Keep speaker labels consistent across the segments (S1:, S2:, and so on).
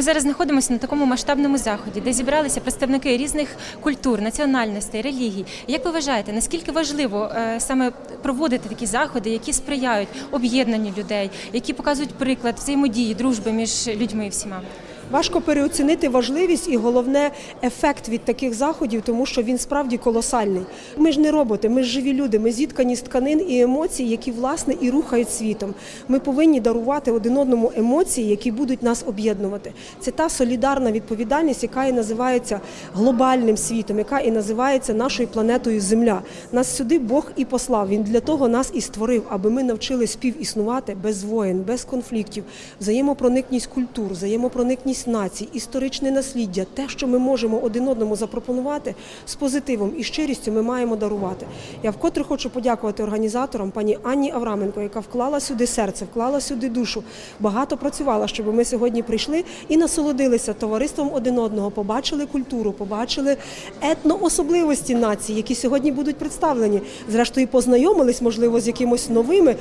S1: Ми зараз знаходимося на такому масштабному заході, де зібралися представники різних культур, національностей, релігій. Як ви вважаєте, наскільки важливо е, саме проводити такі заходи, які сприяють об'єднанню людей, які показують приклад взаємодії, дружби між людьми всіма?
S2: Важко переоцінити важливість і головне ефект від таких заходів, тому що він справді колосальний. Ми ж не роботи, ми ж живі люди. Ми зіткані з тканин і емоцій, які власне і рухають світом. Ми повинні дарувати один одному емоції, які будуть нас об'єднувати. Це та солідарна відповідальність, яка і називається глобальним світом, яка і називається нашою планетою Земля. Нас сюди Бог і послав. Він для того нас і створив, аби ми навчились співіснувати без воєн, без конфліктів, взаємопроникність культур, взаємопроникність націй, історичне насліддя, те, що ми можемо один одному запропонувати з позитивом і щирістю, ми маємо дарувати. Я вкотре хочу подякувати організаторам, пані Анні Авраменко, яка вклала сюди серце, вклала сюди душу, багато працювала, щоб ми сьогодні прийшли і насолодилися товариством один одного, побачили культуру, побачили етноособливості нації, які сьогодні будуть представлені. Зрештою, познайомились, можливо, з якимось новими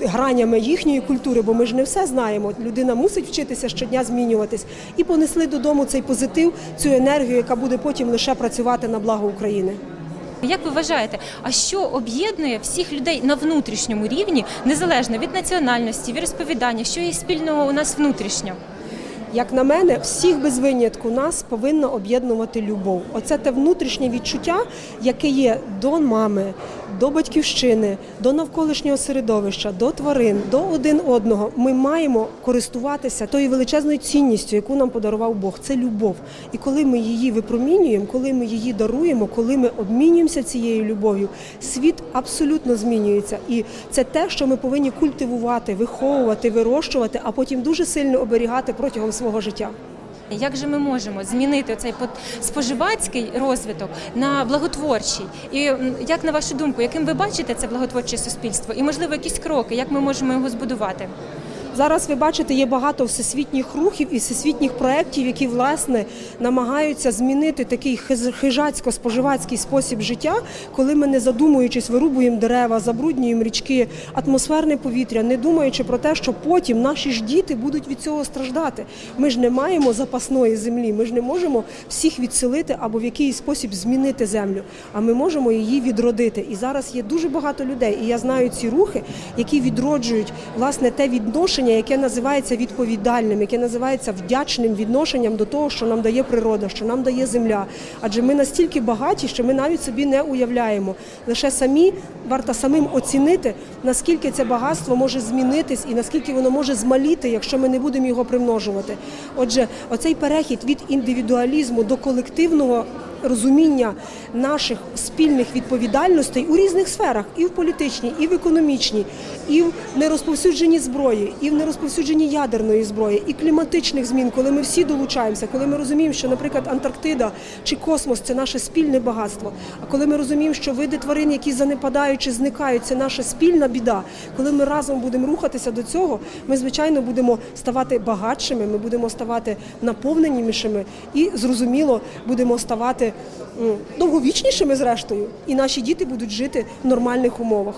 S2: гранями їхньої культури, бо ми ж не все знаємо. Людина мусить вчитися щодня змінюватись і понесли додому цей позитив, цю енергію, яка буде потім лише працювати на благо України.
S1: Як ви вважаєте, а що об'єднує всіх людей на внутрішньому рівні, незалежно від національності, від розповідання, що є спільного у нас внутрішньо?
S2: Як на мене, всіх без винятку нас повинна об'єднувати любов. Оце те внутрішнє відчуття, яке є до мами, до батьківщини, до навколишнього середовища, до тварин, до один одного. Ми маємо користуватися тою величезною цінністю, яку нам подарував Бог. Це любов. І коли ми її випромінюємо, коли ми її даруємо, коли ми обмінюємося цією любов'ю, світ абсолютно змінюється. І це те, що ми повинні культивувати, виховувати, вирощувати, а потім дуже сильно оберігати протягом свого життя.
S1: Як же ми можемо змінити цей споживацький розвиток на благотворчий? І як на вашу думку, яким ви бачите це благотворче суспільство? І можливо якісь кроки, як ми можемо його збудувати?
S2: Зараз ви бачите, є багато всесвітніх рухів і всесвітніх проєктів, які власне намагаються змінити такий хижацько-споживацький спосіб життя, коли ми не задумуючись, вирубуємо дерева, забруднюємо річки, атмосферне повітря, не думаючи про те, що потім наші ж діти будуть від цього страждати. Ми ж не маємо запасної землі, ми ж не можемо всіх відселити або в якийсь спосіб змінити землю, а ми можемо її відродити. І зараз є дуже багато людей, і я знаю ці рухи, які відроджують власне те відношення, яке називається відповідальним, яке називається вдячним відношенням до того, що нам дає природа, що нам дає земля. Адже ми настільки багаті, що ми навіть собі не уявляємо. Лише самі варто самим оцінити, наскільки це багатство може змінитись і наскільки воно може змаліти, якщо ми не будемо його примножувати. Отже, оцей перехід від індивідуалізму до колективного розуміння наших спільних відповідальностей у різних сферах, і в політичній, і в економічній, і в нерозповсюдженні зброї, і в нерозповсюдженні ядерної зброї, і кліматичних змін, коли ми всі долучаємося, коли ми розуміємо, що, наприклад, Антарктида чи космос це наше спільне багатство. А коли ми розуміємо, що види тварин, які занепадають чи зникають, це наша спільна біда. Коли ми разом будемо рухатися до цього, ми звичайно будемо ставати багатшими, ми будемо ставати наповненішими і зрозуміло будемо ставати довговічнішими, зрештою, і наші діти будуть жити в нормальних умовах.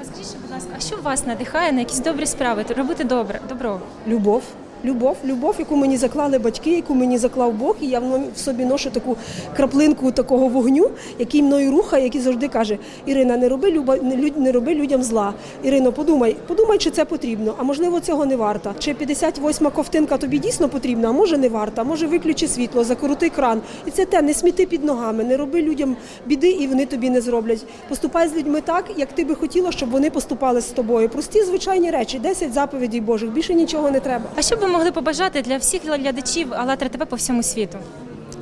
S1: А скажіть, будь ласка, а що вас надихає на якісь добрі справи, робити добре, добро?
S2: Любов. Любов, любов, яку мені заклали батьки, яку мені заклав Бог, і я в собі ношу таку краплинку такого вогню, який мною рухає, який завжди каже: Ірина, не роби люба, не, роби людям зла. Ірино, подумай, подумай, чи це потрібно, а можливо цього не варто. Чи 58-ма ковтинка тобі дійсно потрібна, а може не варта, може виключи світло, закрути кран. І це те, не сміти під ногами, не роби людям біди, і вони тобі не зроблять. Поступай з людьми так, як ти би хотіла, щоб вони поступали з тобою. Прості звичайні речі, 10 заповідей Божих, більше нічого не треба.
S1: А що б ви могли побажати для всіх глядачів АЛЛАТРА ТВ по всьому світу?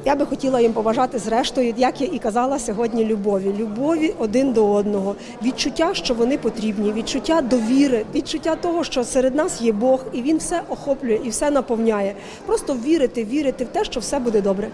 S2: Я би хотіла їм побажати зрештою, як я і казала сьогодні, любові, любові один до одного, відчуття, що вони потрібні, відчуття довіри, відчуття того, що серед нас є Бог, і він все охоплює і все наповняє. Просто вірити, вірити в те, що все буде добре.